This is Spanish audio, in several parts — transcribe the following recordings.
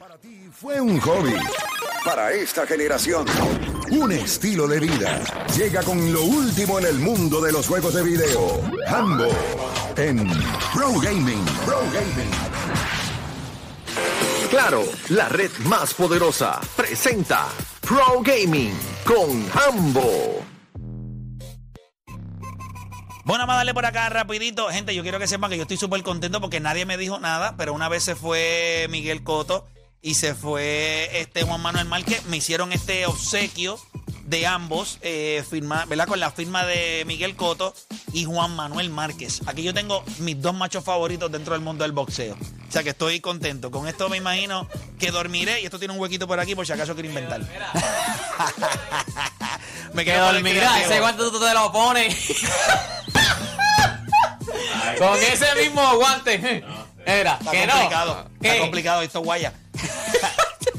Para ti fue un hobby. Para esta generación, un estilo de vida. Llega con lo último en el mundo de los juegos de video. Hambo en Pro Gaming. Pro Gaming. Claro, la red más poderosa presenta Pro Gaming con Hambo. Bueno, vamos a darle por acá rapidito. Gente, yo quiero que sepan que yo estoy súper contento porque nadie me dijo nada, pero una vez se fue Miguel Coto y se fue este Juan Manuel Márquez. Me hicieron este obsequio de ambos, eh, firma, ¿verdad? Con la firma de Miguel Coto y Juan Manuel Márquez. Aquí yo tengo mis dos machos favoritos dentro del mundo del boxeo. O sea que estoy contento. Con esto me imagino que dormiré y esto tiene un huequito por aquí por si acaso quiero inventar. me Que quedo dormirá, ese guante tú te lo pones. Con ese mismo guante. Era, Está que complicado. no. Está ¿Qué? complicado esto, guaya.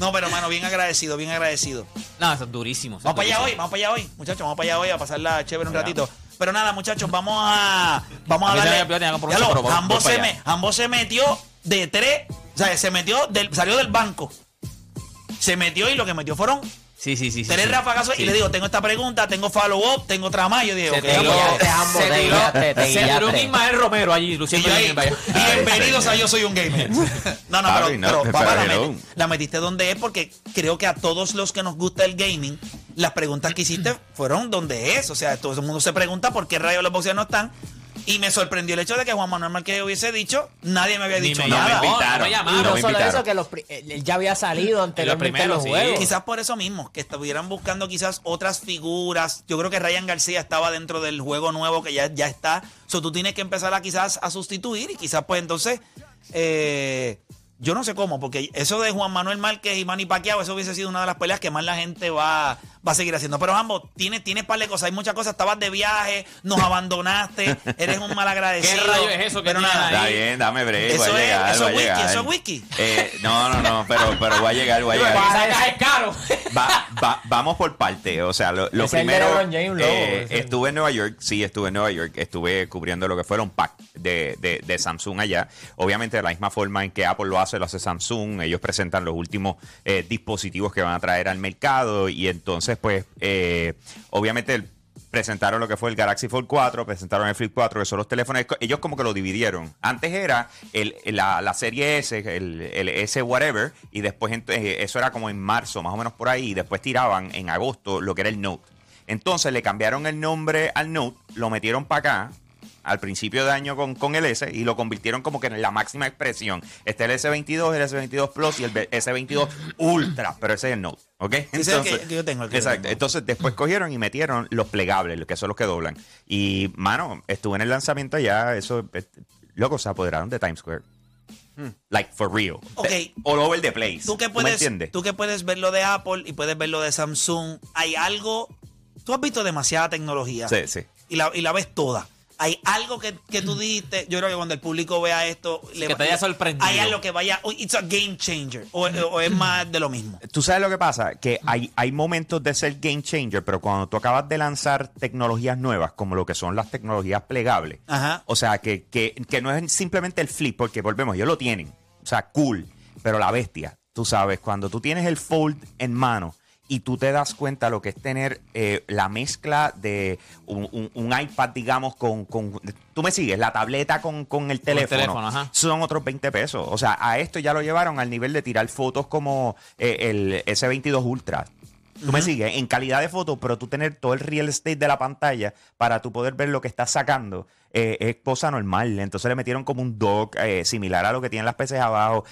No, pero mano, bien agradecido, bien agradecido. No, eso es durísimo. eso Vamos para allá hoy, vamos para allá hoy, muchachos, vamos para allá hoy a pasarla chévere un ratito. Pero nada, muchachos, vamos a vamos a, A darle. Ya lo, pero se, me, Jambo se metió de tres, o sea, se metió del, salió del banco. Se metió y lo que metió fueron Sí, sí, sí. tres sí. rafagazos Sí. y le digo, tengo esta pregunta, tengo follow-up, tengo otra más. Yo digo, Se ok, tiró, se te tiró, se tiró. Ismael Romero allí, Y luciendo yo bien, vaya. bienvenidos a Yo Soy un Gamer. No, no, pero, pero, pero papá, la, hello. met- la metiste donde es porque creo que a todos los que nos gusta el gaming, las preguntas que hiciste fueron donde es. O sea, todo el mundo se pregunta por qué rayos los boxeadores no están. Y me sorprendió el hecho de que Juan Manuel Márquez hubiese dicho, nadie me había Ni dicho me nada. No me Y llamaron. no me solo invitaron. eso, que los, pri- él ya había salido anteriormente en primeros, los sí. juegos. Quizás por eso mismo, que estuvieran buscando quizás otras figuras. Yo creo que Ryan García estaba dentro del juego nuevo que ya, ya está. So, tú tienes que empezar a quizás a sustituir y quizás pues entonces, eh, yo no sé cómo, porque eso de Juan Manuel Márquez y Manny Pacquiao, eso hubiese sido una de las peleas que más la gente va, va a seguir haciendo. Pero ambos, tienes, tienes par de cosas, hay muchas cosas, estabas de viaje, nos abandonaste, eres un mal agradecido. ¿Qué rayo es eso que Pero nada, ahí? Está bien, dame break. Eso voy a es- eso voy es a whisky, llegar. eso es whisky. Eh, no, no, no, pero, pero voy a llegar, voy a llegar. Sacas es caro. Va- va- vamos por parte. O sea, lo, lo primero. James, eh, estuve en Nueva York, sí, estuve en Nueva York. Estuve cubriendo lo que fueron pack de, de, de Samsung allá. Obviamente, de la misma forma en que Apple lo hace, lo hace Samsung. Ellos presentan los últimos eh, dispositivos que van a traer al mercado. Y entonces, pues, eh, obviamente, presentaron lo que fue el Galaxy Fold 4, presentaron el Flip 4, que son los teléfonos, ellos como que lo dividieron. Antes era el, la, la serie S, el, el S whatever, y después eh, eso era como en marzo, más o menos por ahí, y después tiraban en agosto lo que era el Note. Entonces le cambiaron el nombre al Note, lo metieron para acá, al principio de año con, con el S y lo convirtieron como que en la máxima expresión. Este es el S22, el S22 Plus y el S22 Ultra, pero ese es el Note, ¿ok? Ese es el que- que yo tengo, que yo exacto. tengo. Entonces después cogieron y metieron los plegables, que son los que doblan. Y, mano, estuve en el lanzamiento allá, eso, loco, se apoderaron de Times Square. Like, for real. Ok. De- all over the place. tú que puedes, tú que puedes ver lo de Apple y puedes ver lo de Samsung, hay algo, tú has visto demasiada tecnología Sí, sí. y la, y la ves toda. Hay algo que, que tú dijiste, yo creo que cuando el público vea esto, que te haya sorprendido. Hay algo que vaya, it's a game changer, o, o es más de lo mismo. Tú sabes lo que pasa, que hay, hay momentos de ser game changer, pero cuando tú acabas de lanzar tecnologías nuevas, como lo que son las tecnologías plegables, Ajá. o sea, que, que, que no es simplemente el flip, porque volvemos, ellos lo tienen, o sea, cool, pero la bestia, tú sabes, cuando tú tienes el fold en mano y tú te das cuenta lo que es tener eh, la mezcla de un, un- un iPad, digamos, con, con- Tú me sigues, la tableta con, con el teléfono, son otros 20 pesos. O sea, a esto ya lo llevaron al nivel de tirar fotos como eh, el S22 Ultra. Tú me sigues en calidad de foto, pero tú tener todo el real estate de la pantalla para tú poder ver lo que estás sacando eh, es cosa normal. Entonces le metieron como un dock eh, similar a lo que tienen las PCs abajo.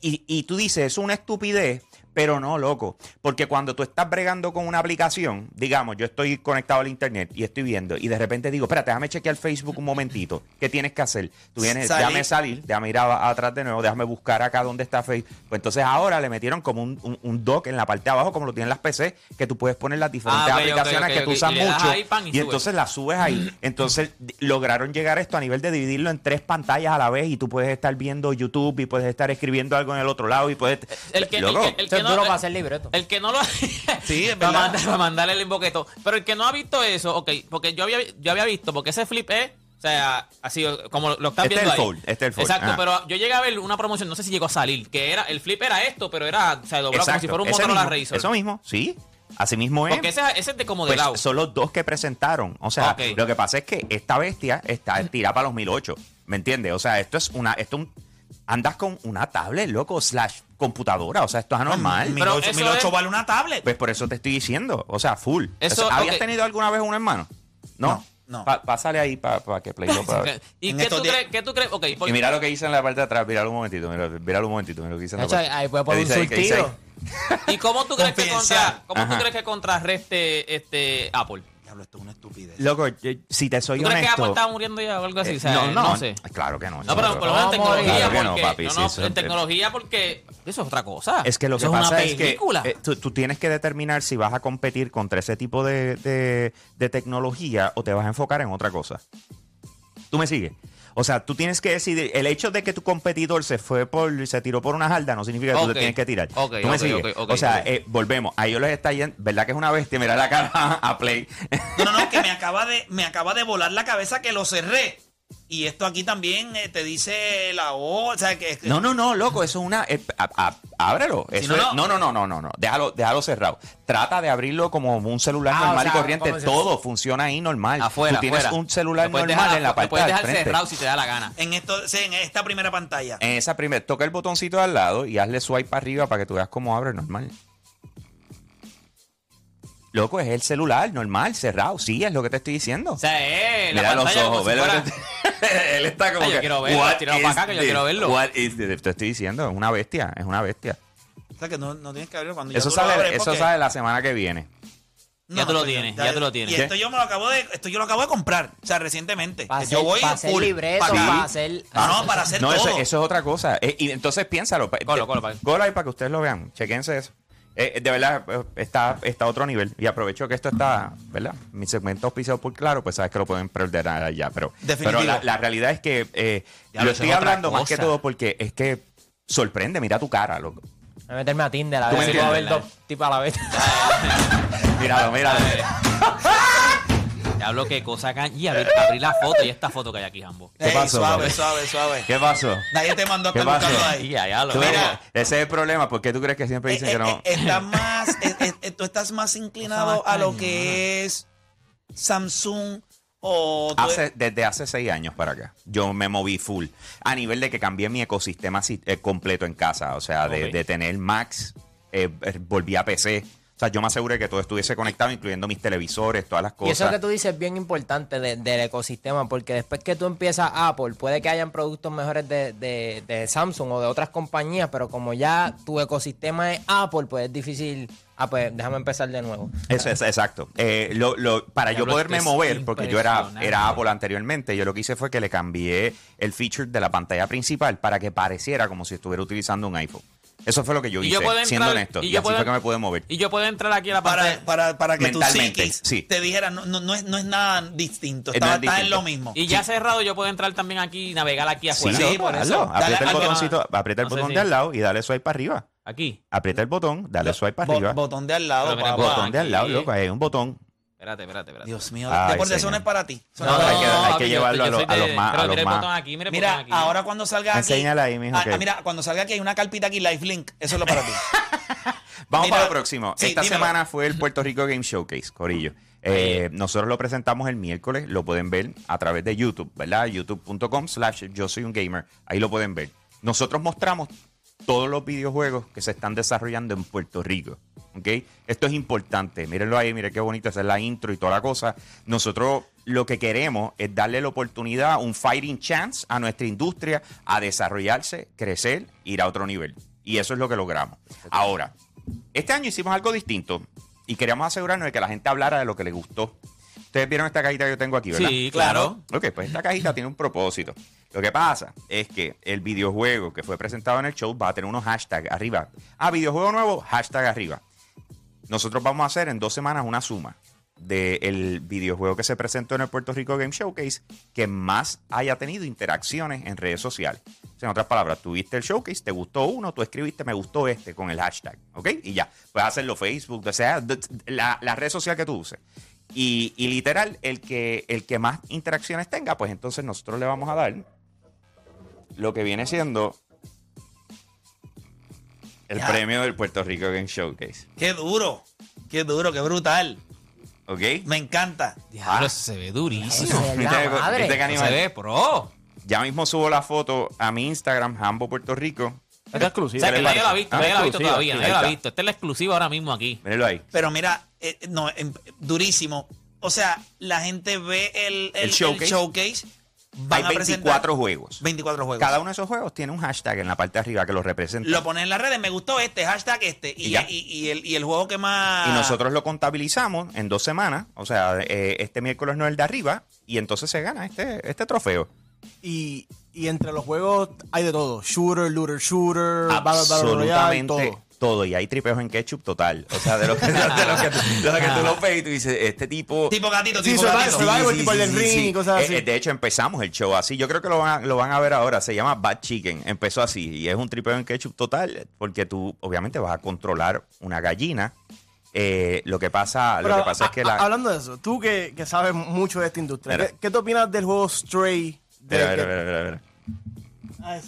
Y, y tú dices, es una estupidez, pero no, loco. Porque cuando tú estás bregando con una aplicación, digamos, yo estoy conectado al internet y estoy viendo, y de repente digo, espérate, déjame chequear Facebook un momentito. ¿Qué tienes que hacer? Tú vienes, déjame salir, déjame ir a- atrás de nuevo, déjame buscar acá donde está Facebook. Pues entonces ahora le metieron como un, un- un dock en la parte de abajo, como lo tienen las PC, que tú puedes poner las diferentes Ah, ok, aplicaciones que tú usas Y mucho. y entonces las subes ahí. Entonces d- lograron llegar a esto a nivel de dividirlo en tres pantallas a la vez y tú puedes estar viendo YouTube y puedes estar escribiendo algo en el otro lado y puedes... El que, el Loco, que- el que no, duro para hacer libreto. El que no lo Sí, es verdad. mandar- para mandarle el invoqueto. Pero el que no ha visto eso, ok, porque yo había, yo había visto, porque ese flip es, o sea, así como lo estás Este es viendo el ahí. fold, este es el fold, Exacto, ajá. pero yo llegué a ver una promoción, no sé si llegó a salir, que era, el flip era esto, pero era, o sea, doblado como si fuera un Motorola Razor. Eso mismo, sí. Así mismo es. Porque ese, ese es de como de Pues lado. son los dos que presentaron. O sea, lo que pasa es que esta bestia está tirada para los 1008. ¿Me entiendes? O sea, esto es una. Esto es un- andas con una tablet, loco, slash computadora. O sea, esto es anormal. Pero 1008 eso 1008 es- vale una tablet. Pues por eso te estoy diciendo. O sea, full. Eso, ¿Habías tenido alguna vez un hermano? No. No, no. Pa- pásale ahí para que Play lo pueda ver. ¿Y En qué estos tú, días- crees, qué tú crees? Ok, Y mira lo que hice en la parte de atrás. Míralo un momentito. Míralo, míralo un momentito. Mira lo que hice en la parte. ahí puede poner ¿Qué dice un ahí? ¿Qué dice ahí? surtido. ¿Y cómo tú crees que Confidencial. contra, cómo tú Ajá. crees que contrarreste este Apple? Diablo, esto es una estupidez. Loco, yo- si te soy ¿Tú crees que Apple honesto. está muriendo ya o algo así? eh, O sea, no, no, sé. Claro que no. No, pero por lo menos en No, tecnología, claro que no, porque, papi, no, sí, no, eso- en tecnología porque eso es otra cosa. Es que lo que pasa es que película. eh, tú, tú tienes que determinar si vas a competir contra ese tipo de, de- de tecnología o te vas a enfocar en otra cosa. ¿Tú me sigues? O sea, tú tienes que decidir. El hecho de que tu competidor se fue por, se tiró por una jarda no significa que tú Ok. te tienes que tirar. Ok, ¿Tú me ok, sigues? ok, ok, o sea, eh, volvemos. A ellos les está yendo. ¿Verdad que es una bestia? Mira la cara a Play. No, no, no, que me acaba de, me acaba de volar la cabeza que lo cerré. Y esto aquí también eh, te dice la O, o sea, que... No, no, no, loco, eso es una. eh, a- a- ábrelo. Si no, es- no. no, no, no, no. Déjalo, déjalo cerrado. Trata de abrirlo como un celular Ah, normal o sea, y corriente. Todo funciona ahí normal. afuera, Tú tienes afuera. un celular normal dejar en la parte puedes dejar frente. cerrado si te da la gana. En, esto, sí, en esta primera pantalla. En esa primera, toca el botoncito de al lado y hazle swipe para arriba para que tú veas cómo abre normal. Loco, es el celular normal, cerrado. Sí, es lo que te estoy diciendo. O sea, eh, la Mira los ojos, ve Él está como Ay, yo que. quiero verlo, "What tíralo is para acá que yo quiero verlo". What is this? Te estoy diciendo, es una bestia, es una bestia. O sea, que no, no tienes que abrirlo cuando ya Eso lo sale, abres, eso porque- sale la semana que viene. Ya tú lo tienes, ya tú lo tienes. Y esto yo me lo acabo de, esto yo lo acabo de comprar, o sea, recientemente. Para yo hacer, voy para hacer full, libreto, para para hacer... No, no, para hacer No, todo. eso, eso es otra cosa. Eh, y entonces piénsalo. pa- Colo, te- colo, pa' ahí. colo ahí para que ustedes lo vean. Chequense eso. Eh, de verdad, eh, está, está a otro nivel. Y aprovecho que esto está, ¿verdad? Mi segmento auspiciado por Claro, pues sabes que lo pueden perder allá. Pero, Definitivo. pero la, la realidad es que eh, Ya, lo estoy es hablando más que todo porque es que sorprende. Mira tu cara, loco. Voy a meterme a Tinder a ver si puedo ver dos tipos a la vez. Míralo, míralo. Ya hablo que cosa. Y abrí, abrí la foto y esta foto que hay aquí, Jambo. ¿Qué Ey, pasó, Suave, suave, suave. ¿Qué pasó? Nadie te mandó a ¿Qué estar buscando ahí. ya, ya lo Tú veo. ves, Ese es el problema. ¿Por qué tú crees que siempre dicen Eh, que no? eh, eh, estás más, eh, eh, eh, tú estás más inclinado a lo que es Samsung o Hace- desde hace seis años para acá, yo me moví full. A nivel de que cambié mi ecosistema si- eh, completo en casa. O sea, de, tener eh, eh, volví a PC. O sea, yo me aseguré que todo estuviese conectado, incluyendo mis televisores, todas las Y eso cosas. que tú dices es bien importante de- del ecosistema, porque después que tú empiezas Apple, puede que hayan productos mejores de, de- de Samsung o de otras compañías, pero como ya tu ecosistema es Apple, pues es difícil. Ah, pues déjame empezar de nuevo. Eso es exacto. Eh, lo- lo- para yo poderme mover, porque yo era, era Apple anteriormente, yo lo que hice fue que le cambié el feature de la pantalla principal para que pareciera como si estuviera utilizando un iPhone. Eso fue lo que yo Y hice, yo puedo siendo honesto. y Y, yo así puedo- fue que me pude mover. Y yo puedo entrar aquí a la para, pantalla. para, para que tu psiquis sí. te dijera, no, no, no es, no es nada distinto, está, no es está en lo mismo. Y ya cerrado yo puedo entrar también aquí y navegar aquí Sí, afuera. Sí, por eso. Aprieta el botoncito, aprieta el no sé botón de al lado y dale swipe para arriba. Aquí. Aprieta el botón, dale swipe para arriba. botón de al lado, botón de al lado, loco, hay un botón. Espérate, espérate, espérate. Dios mío, Ay, de por eso no es para ti. No, no hay que- hay que yo llevarlo a los- a los más- a Pero los mira el más. botón aquí, mira el Mira, botón aquí. ahora cuando salga aquí. Enséñala ahí, mijo, Ah, mira, cuando salga aquí hay una carpita aquí, Live Link. Eso es lo para ti. Vamos Mira, para lo próximo. sí, Esta dímelo. semana fue el Puerto Rico Game Showcase, Corillo. Eh, nosotros lo presentamos el miércoles, lo pueden ver a través de YouTube, ¿verdad? youtube.com slash yo soy un gamer. Ahí lo pueden ver. Nosotros mostramos todos los videojuegos que se están desarrollando en Puerto Rico. ¿ok? Esto es importante. Mírenlo ahí, miren qué bonito, esa es la intro y toda la cosa. Nosotros lo que queremos es darle la oportunidad, un fighting chance a nuestra industria a desarrollarse, crecer, ir a otro nivel. Y eso es lo que logramos. Ahora, este año hicimos algo distinto y queríamos asegurarnos de que la gente hablara de lo que le gustó. Ustedes vieron esta cajita que yo tengo aquí, ¿verdad? Sí, claro. Ok, pues esta cajita tiene un propósito. Lo que pasa es que el videojuego que fue presentado en el show va a tener unos hashtags arriba. Ah, videojuego nuevo, hashtag arriba. Nosotros vamos a hacer en dos semanas una suma del videojuego que se presentó en el Puerto Rico Game Showcase que más haya tenido interacciones en redes sociales. En otras palabras, tuviste el showcase, te gustó uno, tú escribiste me gustó este con el hashtag, ¿ok? Y ya, puedes hacerlo Facebook, o sea, la, la red social que tú uses. Y, y literal, el que, el que más interacciones tenga, pues entonces nosotros le vamos a dar lo que viene siendo el Ya. premio del Puerto Rico Game Showcase. Qué duro, qué duro, qué brutal. ¿Ok? Me encanta. Diablo, eso se ve durísimo. Eso es la ¿Viste- madre. viste qué Eso animal? se ve pro. Ya mismo subo la foto a mi Instagram, Hambo Puerto Rico. Esta es O exclusiva. sea, que nadie la ha visto, Ah, nadie la ha visto todavía, nadie la ha visto. Esta es la exclusiva ahora mismo aquí. Mírenlo ahí. Pero mira, eh, no, em, durísimo. O sea, la gente ve el, el, El showcase. el showcase, van Hay a presentar 24 juegos. 24 juegos. Cada uno de esos juegos tiene un hashtag en la parte de arriba que los representa. Lo ponen en las redes, me gustó este, hashtag este. Y, Y ya. y- y el, y el juego que más. Y nosotros lo contabilizamos en dos semanas. O sea, eh, este miércoles no es el de arriba. Y entonces se gana este, este trofeo. Y, y entre los juegos hay de todo. Shooter, looter, shooter, Battle, Battle Royale, Absolutamente todo. Todo. Y hay tripeos en ketchup total. O sea, de lo que, de lo que, de lo que tú lo ves y tú dices, este tipo... Tipo gatito, Sí, tipo survival, gatito. survival. tipo el del ring y cosas Eh, así. eh, de hecho, empezamos el show así. Yo creo que lo van, a, lo van a ver ahora. Se llama Bad Chicken. Empezó así. Y es un tripeo en ketchup total. Porque tú, obviamente, vas a controlar una gallina. Eh, lo que pasa, lo Pero, que pasa es que la... Hablando de eso, tú que, que sabes mucho de esta industria. ¿qué, qué te opinas del juego Stray? De- Mira, que- mira, mira, mira,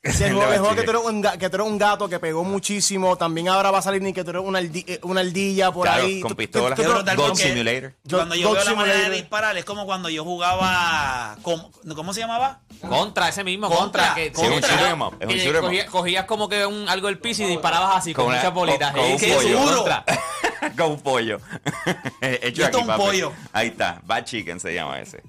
Es el del juego que, tú eres un, que tú eres un gato que pegó muchísimo. También ahora va a salir ni que tú eres una, aldi- eh, una ardilla por Claro, ahí. con Tú- pistola. tú- Qué tú- brutal, Goat porque Simulator. Cuando yo veo la manera de disparar, es como cuando yo jugaba. ¿Cómo, ¿cómo se llamaba? Contra, ese mismo, Contra, contra. que, Sí, un contra, 'em up, es un que shoot 'em up. cogías, cogías como que un, algo del piso y disparabas así con, muchas bolitas. con- con Eh, un pollo. con un pollo. Hecho aquí, es un papi. pollo. Ahí está. Bad Chicken se llama ese.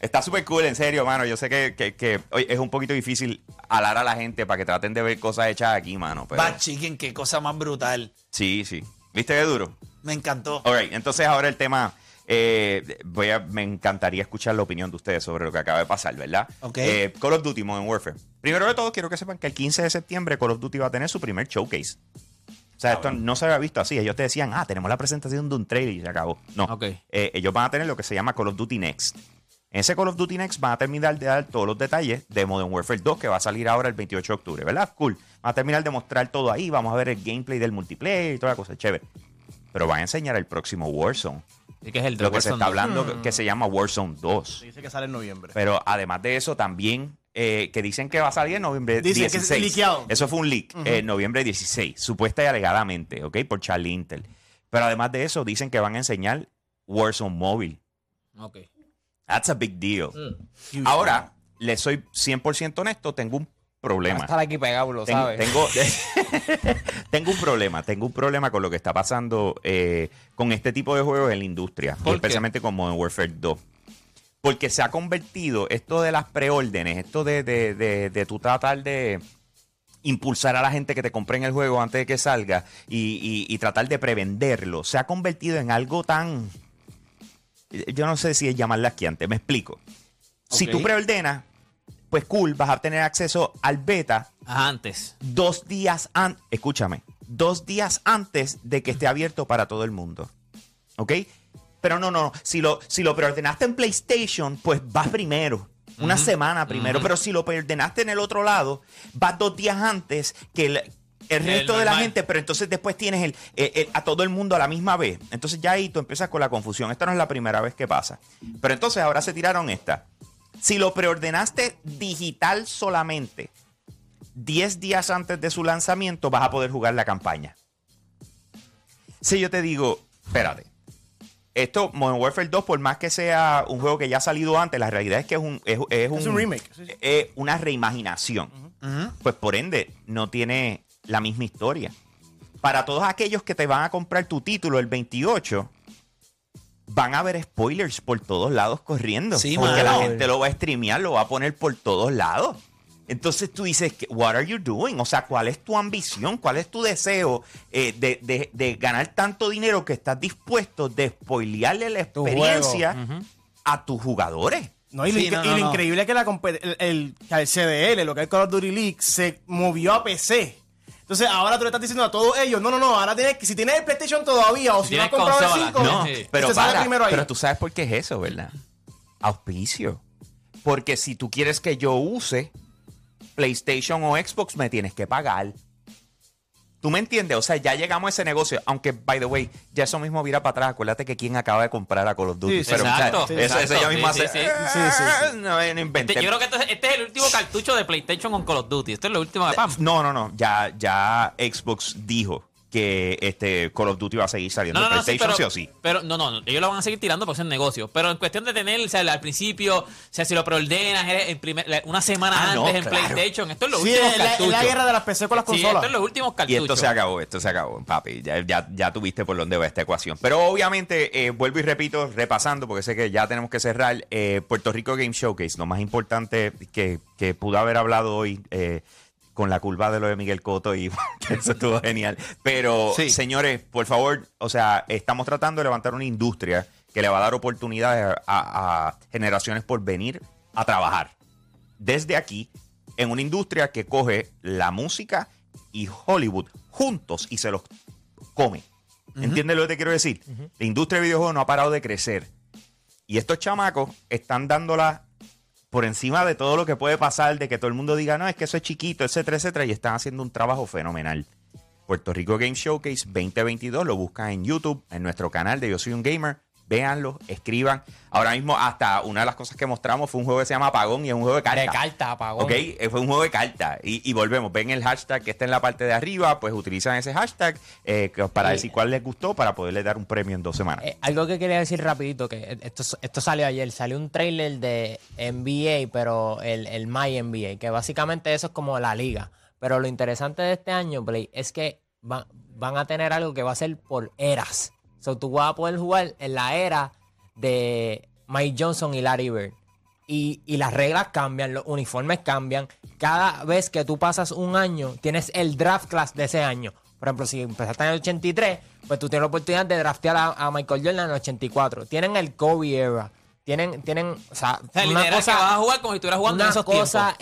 Está súper cool, en serio, mano. Yo sé que, que- que, oye, es un poquito difícil alar a la gente para que traten de ver cosas hechas aquí, mano. Pero, Bad Chicken, qué cosa más brutal. sí, sí. ¿Viste qué duro? Me encantó. All right, entonces ahora el tema. eh, voy a, me encantaría escuchar la opinión de ustedes sobre lo que acaba de pasar, ¿verdad? Ok. Eh, Call of Duty Modern Warfare. Primero de todo, quiero que sepan que el 15 de septiembre Call of Duty va a tener su primer showcase. O sea, esto no se había visto así. Ellos te decían, ah, tenemos la presentación de un trailer y se acabó. No. Ok. Eh, ellos van a tener lo que se llama Call of Duty Next. En ese Call of Duty Next van a terminar de dar todos los detalles de Modern Warfare 2 que va a salir ahora el 28 de octubre, ¿verdad? Cool. Van a terminar de mostrar todo ahí. Vamos a ver el gameplay del multiplayer y toda la cosa. Chévere. Pero van a enseñar el próximo Warzone. Sí, que es el de Lo que se está 2. hablando que- que se llama Warzone 2. Dice que sale en noviembre. Pero además de eso, también eh, que dicen que va a salir en noviembre Dicen que es 16. liqueado. Eso fue un leak, eh, noviembre 16, supuesta y alegadamente, ¿ok? Por Charlie Intel. Pero además de eso, dicen que van a enseñar Warzone Móvil. Ok. That's a big deal. Huge. Ahora, le soy 100% honesto, tengo un problema. estar aquí pegado, lo Ten- sabes. Tengo, tengo un problema, tengo un problema con lo que está pasando eh, con este tipo de juegos en la industria, y especialmente con Modern Warfare 2. Porque se ha convertido esto de las preórdenes, esto de, de, de, de tú tratar de impulsar a la gente que te compren el juego antes de que salga y, y- y tratar de prevenderlo, se ha convertido en algo tan... Yo no sé si es llamarla asquiante, me explico. Si tú preordenas, pues cool, vas a tener acceso al beta antes. dos días antes, escúchame, dos días antes de que esté abierto para todo el mundo. ¿Ok? Pero no, no, no. Si lo, si lo preordenaste en PlayStation, pues vas primero. Una semana primero. Pero si lo preordenaste en el otro lado, vas dos días antes que el, el resto de la gente, pero entonces después tienes el, el- el- a todo el mundo a la misma vez. Entonces ya ahí tú empiezas con la confusión. Esta no es la primera vez que pasa. Pero entonces ahora se tiraron esta. Si lo preordenaste digital solamente, 10 días antes de su lanzamiento vas a poder jugar la campaña. Si yo te digo, espérate, esto, Modern Warfare 2, por más que sea un juego que ya ha salido antes, la realidad es que es un, es, es Es un remake, es una reimaginación. Pues por ende, no tiene la misma historia. Para todos aquellos que te van a comprar tu título el 28, van a ver spoilers por todos lados corriendo. Sí, porque la gente lo va a streamear, lo va a poner por todos lados. Entonces tú dices, what are you doing? O sea, ¿cuál es tu ambición? ¿Cuál es tu deseo eh, de, de- de ganar tanto dinero que estás dispuesto de spoilearle la Tu experiencia a tus jugadores? No, y, lo, Sí, incre- no, y no, lo no. increíble es que la el, el, el CDL, lo que es el Call of Duty League, se movió a PC. Entonces ahora tú le estás diciendo a todos ellos, no, no, no, ahora tienes que, si tienes el PlayStation todavía o si, no has comprado consola, el 5, No, Sí. pero usted sale para, primero ahí. pero tú sabes por qué es eso, ¿verdad? Auspicio. Porque si tú quieres que yo use PlayStation o Xbox, me tienes que pagar. ¿Tú me entiendes? O sea, ya llegamos a ese negocio. Aunque, by the way, ya eso mismo vira para atrás. Acuérdate que quién acaba de comprar a Call of Duty. Sí, sí. Pero, o sea, Exacto, eso, eso exacto. ya mismo Sí, hace. sí, sí. Sí, sí, sí. No, no Este- inventé. yo creo que este, este es el último cartucho de PlayStation con Call of Duty. Esto es lo último de PAM. No, no, no. Ya, ya Xbox dijo que este Call of Duty va a seguir saliendo No, en no, no, sí, PlayStation, pero, sí o sí. pero no, no, ellos lo van a seguir tirando porque es un negocio. Pero en cuestión de tener, o sea, al principio, o sea, si lo preordenas en primer- una semana Ah, no, antes en claro. PlayStation, esto es lo Sí, último es la, es cartucho. la guerra de las PC con las Sí, consolas. esto es los últimos Y cartuchos. esto se acabó, esto se acabó, papi. Ya, ya, ya tuviste por dónde va esta ecuación. Pero obviamente, eh, vuelvo y repito, repasando, porque sé que ya tenemos que cerrar. eh, Puerto Rico Game Showcase, lo más importante que, que pudo haber hablado hoy. eh, con la curva de lo de Miguel Coto y eso estuvo genial. Pero, Sí. señores, por favor, o sea, estamos tratando de levantar una industria que le va a dar oportunidades a, a generaciones por venir a trabajar desde aquí en una industria que coge la música y Hollywood juntos y se los come. ¿Entiendes lo que te quiero decir? La industria de videojuegos no ha parado de crecer. Y estos chamacos están dándola por encima de todo lo que puede pasar, de que todo el mundo diga, no, es que eso es chiquito, etcétera, etcétera, y están haciendo un trabajo fenomenal. Puerto Rico Game Showcase 2022, lo buscan en YouTube, en nuestro canal de Yo Soy un Gamer. Véanlo, escriban. Ahora mismo, hasta una de las cosas que mostramos fue un juego que se llama Apagón y es un juego de cartas. De carta, apagón. Ok, fue un juego de cartas. Y, y volvemos, ven el hashtag que está en la parte de arriba, pues utilizan ese hashtag eh, para decir cuál les gustó para poderle dar un premio en dos semanas. Eh, algo que quería decir rapidito, que esto, esto salió ayer, salió un trailer de NBA, pero el, el My NBA, que básicamente eso es como la liga. Pero lo interesante de este año, Play, es que va- van a tener algo que va a ser por eras. So, tú vas a poder jugar en la era de Mike Johnson y Larry Bird. Y, y las reglas cambian, los uniformes cambian. Cada vez que tú pasas un año, tienes el draft class de ese año. Por ejemplo, si empezaste en el 83, pues tú tienes la oportunidad de draftear a, a Michael Jordan en el 84. Tienen el Kobe era. Tienen, tienen, o sea, O sea, una cosa, que vas a jugar como si estuvieras jugando en una esos cosa.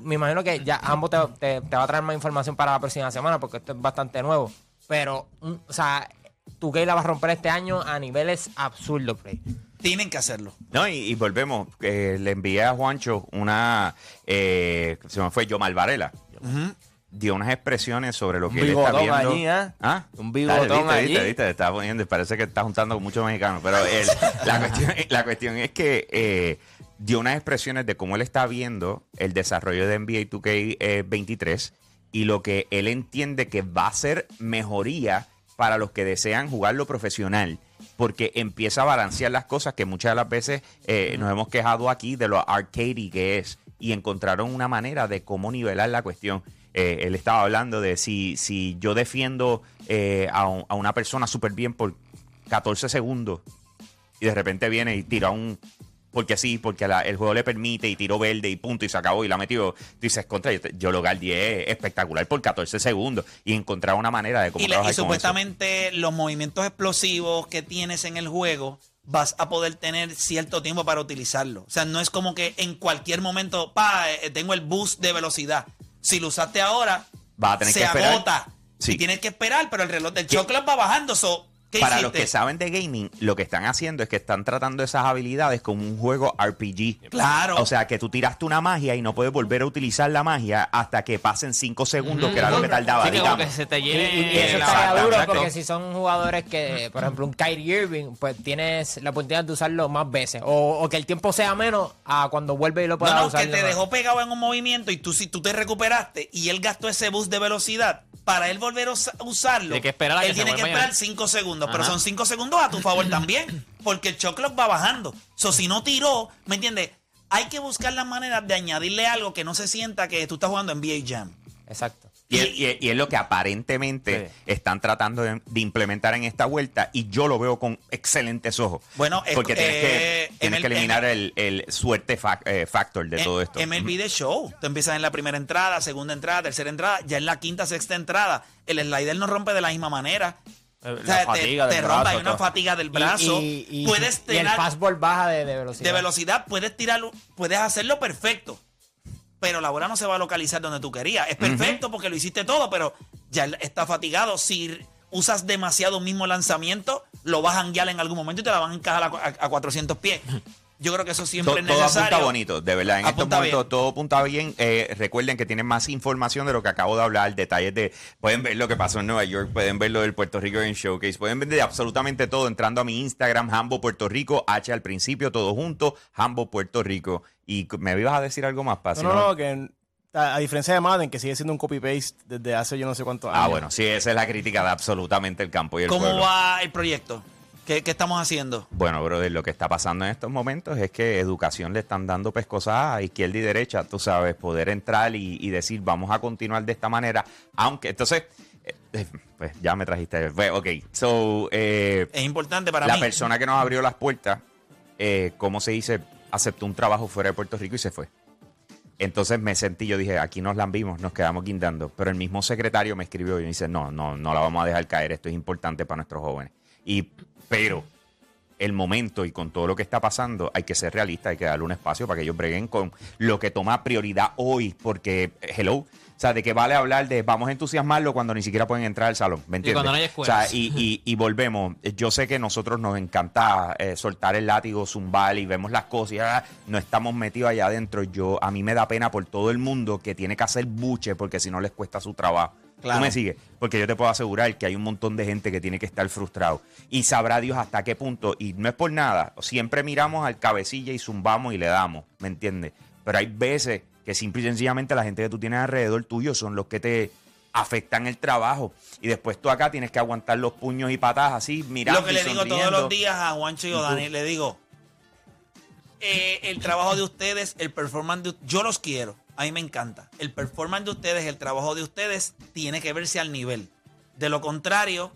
Me imagino que ya ambos te, te- te va a traer más información para la próxima semana porque esto es bastante nuevo. Pero, o sea, tu la va a romper este año a niveles absurdos, Play. Tienen que hacerlo. No, y, y volvemos. eh, le envié a Juancho una. Eh, se me fue Yomal Varela. Dio unas expresiones sobre lo que él está viendo. allí, ¿eh? ¿Ah? Un bigotón Dale, viste, allí. Viste, viste, te estaba poniendo, parece que está juntando con muchos mexicanos. Pero él- la, cuestión, la cuestión es que eh, dio unas expresiones de cómo él está viendo el desarrollo de NBA 2K23 y lo que él entiende que va a ser mejoría para los que desean jugarlo profesional. Porque empieza a balancear las cosas que muchas de las veces eh, nos hemos quejado aquí de lo arcade que es. Y encontraron una manera de cómo nivelar la cuestión. Eh, él estaba hablando de si, si yo defiendo eh, a, un- a una persona súper bien por 14 segundos y de repente viene y tira un. Porque sí, porque la- el juego le permite y tiró verde y punto y se acabó y la metió. Dices, contra, yo, yo lo guardé espectacular por 14 segundos y encontrar una manera de cómo Y, le- y eso. supuestamente los movimientos explosivos que tienes en el juego vas a poder tener cierto tiempo para utilizarlo. O sea, no es como que en cualquier momento, pa, eh, tengo el boost de velocidad. Si lo usaste ahora, Vas a tener se que esperar. agota. Sí. Y tienes que esperar, pero el reloj del chocolate va bajando. So, ¿Qué Para hiciste? los que saben de gaming, lo que están haciendo es que están tratando esas habilidades como un juego RPG. Claro. O sea, que tú tiraste una magia y no puedes volver a utilizar la magia hasta que pasen 5 segundos, que era lo que tardaba, Sí, que como digamos. que se te Y, llene y- y eso estaría duro exacto. porque si son jugadores que, por ejemplo, un Kyrie Irving, pues tienes la oportunidad de usarlo más veces. O, o que el tiempo sea menos a cuando vuelve y lo No, pueda no, usar. que te dejó pegado en un movimiento y tú si tú te recuperaste y él gastó ese boost de velocidad para él volver a usa- usarlo. Que esperar a él que tiene que esperar llenar. 5 segundos, pero Ajá. son 5 segundos a tu favor también, porque el shot clock va bajando. So, si no tiró, ¿me entiendes? Hay que buscar las maneras de añadirle algo que no se sienta que tú estás jugando en NBA Jam. Exacto. Y, es- y es- y es lo que aparentemente están tratando de, de implementar en esta vuelta y yo lo veo con excelentes ojos. Bueno, es- porque tienes, eh, que, tienes ML- que eliminar el, el suerte fac- eh, factor de En- todo esto. MLB de show. Tú empiezas en la primera entrada, segunda entrada, tercera entrada, ya en la quinta, sexta entrada. El slider no rompe de la misma manera. Eh, O sea, te- brazo, hay una todo. fatiga del brazo. Y, y- y- puedes y el tirar fastball baja de, de velocidad. de velocidad, puedes tirarlo, puedes hacerlo perfecto. Pero la bola no se va a localizar donde tú querías. Es perfecto porque lo hiciste todo, pero ya está fatigado. Si usas demasiado un mismo lanzamiento, lo vas a anguiar en algún momento y te la van a encajar a, a- a 400 pies. Yo creo que eso siempre es todo necesario. apunta bonito, de verdad. En estos Apunta momentos bien. todo apunta bien. Eh, recuerden que tienen más información de lo que acabo de hablar, detalles de. Pueden ver lo que pasó en Nueva York, pueden ver lo del Puerto Rico en Showcase, pueden ver de absolutamente todo entrando a mi Instagram, Hambo Puerto Rico, H al principio, todo junto, Hambo Puerto Rico. Y me ibas a decir algo más, Paz. No, no, no, que a, a diferencia de Madden, que sigue siendo un copy-paste desde hace yo no sé cuántos años. Ah, bueno, sí, esa es la crítica de absolutamente el campo y el ¿Cómo pueblo. va el proyecto? ¿Qué, qué estamos haciendo? Bueno, brother, lo que está pasando en estos momentos es que educación le están dando pescosas a izquierda y derecha, tú sabes, poder entrar y, y decir, vamos a continuar de esta manera, aunque, entonces, eh, eh, pues ya me trajiste, pues, ok, so, eh, Es importante para la mí. persona que nos abrió las puertas, eh, ¿cómo se dice? Aceptó un trabajo fuera de Puerto Rico y se fue. Entonces me sentí, yo dije, aquí nos lambimos, nos quedamos guindando. Pero el mismo secretario me escribió y me dice, no, no, no la vamos a dejar caer, esto es importante para nuestros jóvenes. Y, pero, el momento y con todo lo que está pasando, hay que ser realista, hay que darle un espacio para que ellos breguen con lo que toma prioridad hoy, porque, hello, o sea, de que vale hablar de vamos a entusiasmarlo cuando ni siquiera pueden entrar al salón, ¿me entiendes? cuando no hay O sea, y, y- y volvemos. Yo sé que nosotros nos encanta eh, soltar el látigo, zumbar y vemos las cosas y ah, no estamos metidos allá adentro. Yo, a mí me da pena por todo el mundo que tiene que hacer buche porque si no les cuesta su trabajo. Claro. ¿Tú me sigues? Porque yo te puedo asegurar que hay un montón de gente que tiene que estar frustrado. Y sabrá Dios hasta qué punto. Y no es por nada. Siempre miramos al cabecilla y zumbamos y le damos. ¿Me entiendes? Pero hay veces que simple y sencillamente la gente que tú tienes alrededor tuyo son los que te afectan el trabajo. Y después tú acá tienes que aguantar los puños y patadas así, mirando Lo que y le digo todos los días a Juancho y a Dani, le digo, eh, el trabajo de ustedes, el performance de yo los quiero, a mí me encanta. El performance de ustedes, el trabajo de ustedes tiene que verse al nivel. De lo contrario,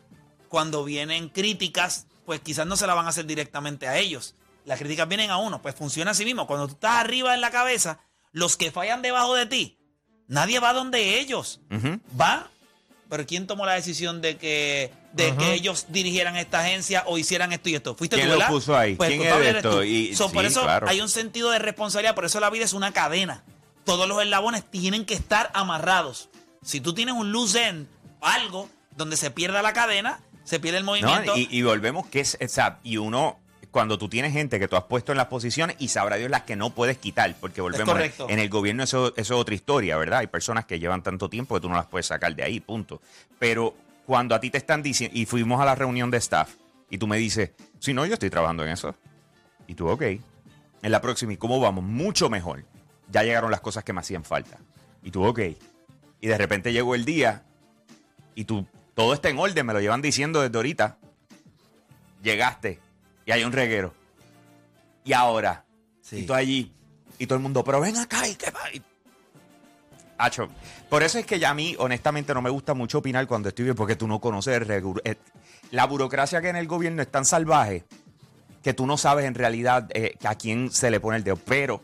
cuando vienen críticas, pues quizás no se la van a hacer directamente a ellos. Las críticas vienen a uno, pues funciona así mismo. Cuando tú estás arriba en la cabeza, los que fallan debajo de ti, nadie va donde ellos. Ujú. Va, pero ¿quién tomó la decisión de que, de que ellos dirigieran esta agencia o hicieran esto y esto? ¿Fuiste ¿Quién tú, lo puso ahí? Pues ¿Quién es esto? Y- So, por sí, eso claro. hay un sentido de responsabilidad, por eso la vida es una cadena. Todos los eslabones tienen que estar amarrados. Si tú tienes un loose end, algo donde se pierda la cadena, se pierde el No, movimiento. y, y volvemos que es, o sea, y uno, cuando tú tienes gente que tú has puesto en las posiciones y sabrá Dios las que no puedes quitar, porque volvemos, en el gobierno eso, eso es otra historia, ¿verdad? Hay personas que llevan tanto tiempo que tú no las puedes sacar de ahí, punto. Pero cuando a ti te están diciendo, y fuimos a la reunión de staff, y tú me dices, si no, yo estoy trabajando en eso. Y tú, ok. En la próxima, ¿y cómo vamos? Mucho mejor. Ya llegaron las cosas que me hacían falta. Y tú, ok. Y de repente llegó el día y tú, todo está en orden, me lo llevan diciendo desde ahorita. Llegaste y hay un reguero. Y ahora, Sí. y tú allí, y todo el mundo, pero ven acá y qué va. Y- Acho, por eso es que ya a mí, honestamente, no me gusta mucho opinar cuando estoy bien, porque tú no conoces el eh, la burocracia que en el gobierno es tan salvaje que tú no sabes en realidad eh, a quién se le pone el dedo. Pero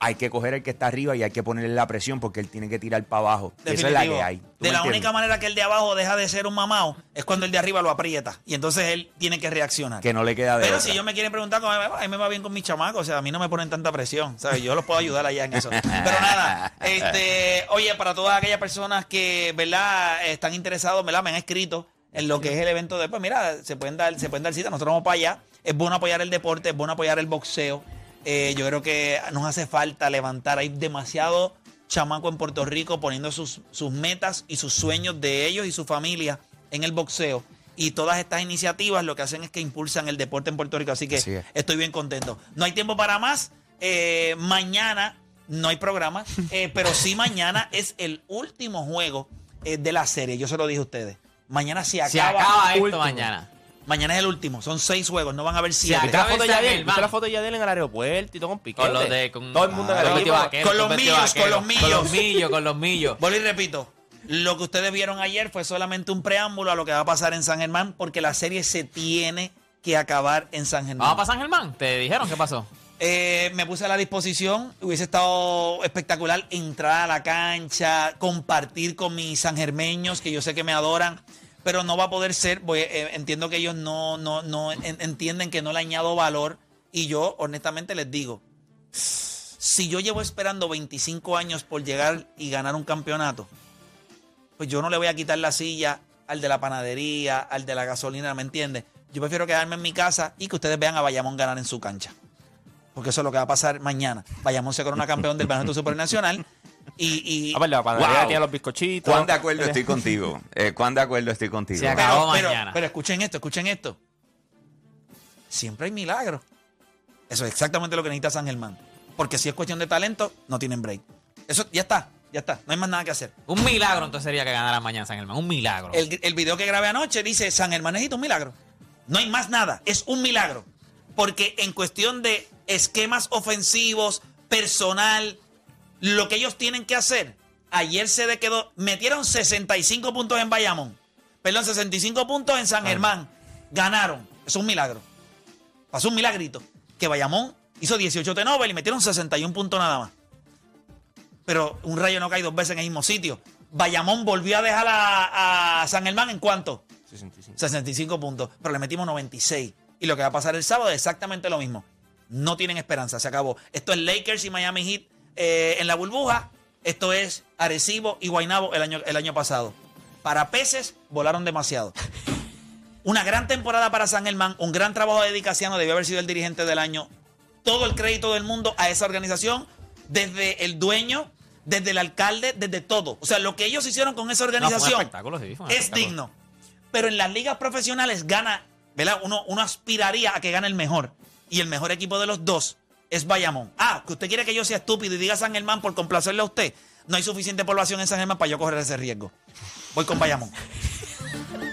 hay que coger el que está arriba y hay que ponerle la presión porque él tiene que tirar para abajo. Esa es la que hay. ¿Tú De la entiendes? única manera que el de abajo deja de ser un mamado es cuando el de arriba lo aprieta. Y entonces él tiene que reaccionar. Que no le queda de Pero otra. si ellos me quieren preguntar a mí me va bien con mis chamacos, o sea, a mí no me ponen tanta presión, ¿sabes? Yo los puedo ayudar allá en eso. Pero nada, este, oye, para todas aquellas personas que, ¿verdad?, están interesados, ¿verdad?, me han escrito en lo que es el evento de, pues mira, se pueden dar, se pueden dar cita, nosotros vamos para allá. Es bueno apoyar el deporte, es bueno apoyar el boxeo. Eh, yo creo que nos hace falta levantar, hay demasiado chamaco en Puerto Rico poniendo sus, sus metas y sus sueños de ellos y su familia en el boxeo. Y todas estas iniciativas lo que hacen es que impulsan el deporte en Puerto Rico. Así que Así es. estoy bien contento. No hay tiempo para más. Eh, mañana no hay programa, eh, pero sí mañana es el último juego eh, de la serie. Yo se lo dije a ustedes. Mañana se acaba. Se acaba esto último. mañana. Mañana es el último. Son seis juegos. No van a haber siete. ¿Viste la foto de Yadiel? ¿Viste la foto de Yadiel en el aeropuerto y todo con piquete? Con los de. Con, Todo el mundo en con el vaqueros, Con los millos, con los Con millos. los millos, con los millos. Vuelvo y repito. Lo que ustedes vieron ayer fue solamente un preámbulo a lo que va a pasar en San Germán, porque la serie se tiene que acabar en San Germán. Vamos para San Germán. ¿Te dijeron qué pasó? Eh, me puse a la disposición. Hubiese estado espectacular entrar a la cancha, compartir con mis sangermeños, que yo sé que me adoran, pero no va a poder ser. Voy, eh, entiendo que ellos no, no, no en- entienden que no le añado valor. Y yo, honestamente, les digo: si yo llevo esperando 25 años por llegar y ganar un campeonato, pues yo no le voy a quitar la silla al de la panadería, al de la gasolina, ¿me entiendes? Yo prefiero quedarme en mi casa y que ustedes vean a Bayamón ganar en su cancha. porque eso es lo que va a pasar mañana. Bayamón se corona campeón del baloncesto supernacional y, y A ver, la panadería Wow. tiene los bizcochitos. ¿Cuán de acuerdo estoy contigo? Eh, ¿Cuán de acuerdo estoy contigo? Se acabó pero, mañana. pero escuchen esto, escuchen esto. Siempre hay milagros. Eso es exactamente lo que necesita San Germán. Porque si es cuestión de talento, no tienen break. Eso ya está, ya está. No hay más nada que hacer. Un milagro entonces sería que ganara mañana San Germán. Un milagro. El, el video que grabé anoche dice, San Germán necesita un milagro. No hay más nada, es un milagro. Porque en cuestión de esquemas ofensivos, personal, lo que ellos tienen que hacer, ayer se de quedó, metieron 65 puntos en Bayamón, perdón, 65 puntos en San Germán, ganaron. Es un milagro. Pasó un milagrito. Que Bayamón hizo 18 de Nobel y metieron 61 puntos nada más. Pero un rayo no cae dos veces en el mismo sitio. Bayamón volvió a dejar a, a San Germán en cuánto? 65 puntos, pero le metimos 96. Y lo que va a pasar el sábado es exactamente lo mismo. No tienen esperanza, se acabó. Esto es Lakers y Miami Heat eh, en la burbuja. Esto es Arecibo y Guaynabo el año, el año pasado. Para peces, volaron demasiado. Una gran temporada para San Germán, un gran trabajo de dedicación, debió haber sido el dirigente del año. Todo el crédito del mundo a esa organización, desde el dueño, desde el alcalde, desde todo. O sea, lo que ellos hicieron con esa organización sí, es digno. Pero en las ligas profesionales gana, ¿verdad? Uno, uno aspiraría a que gane el mejor. Y el mejor equipo de los dos es Bayamón. Ah, que usted quiere que yo sea estúpido y diga San Germán por complacerle a usted. No hay suficiente población en San Germán para yo correr ese riesgo. Voy con Bayamón.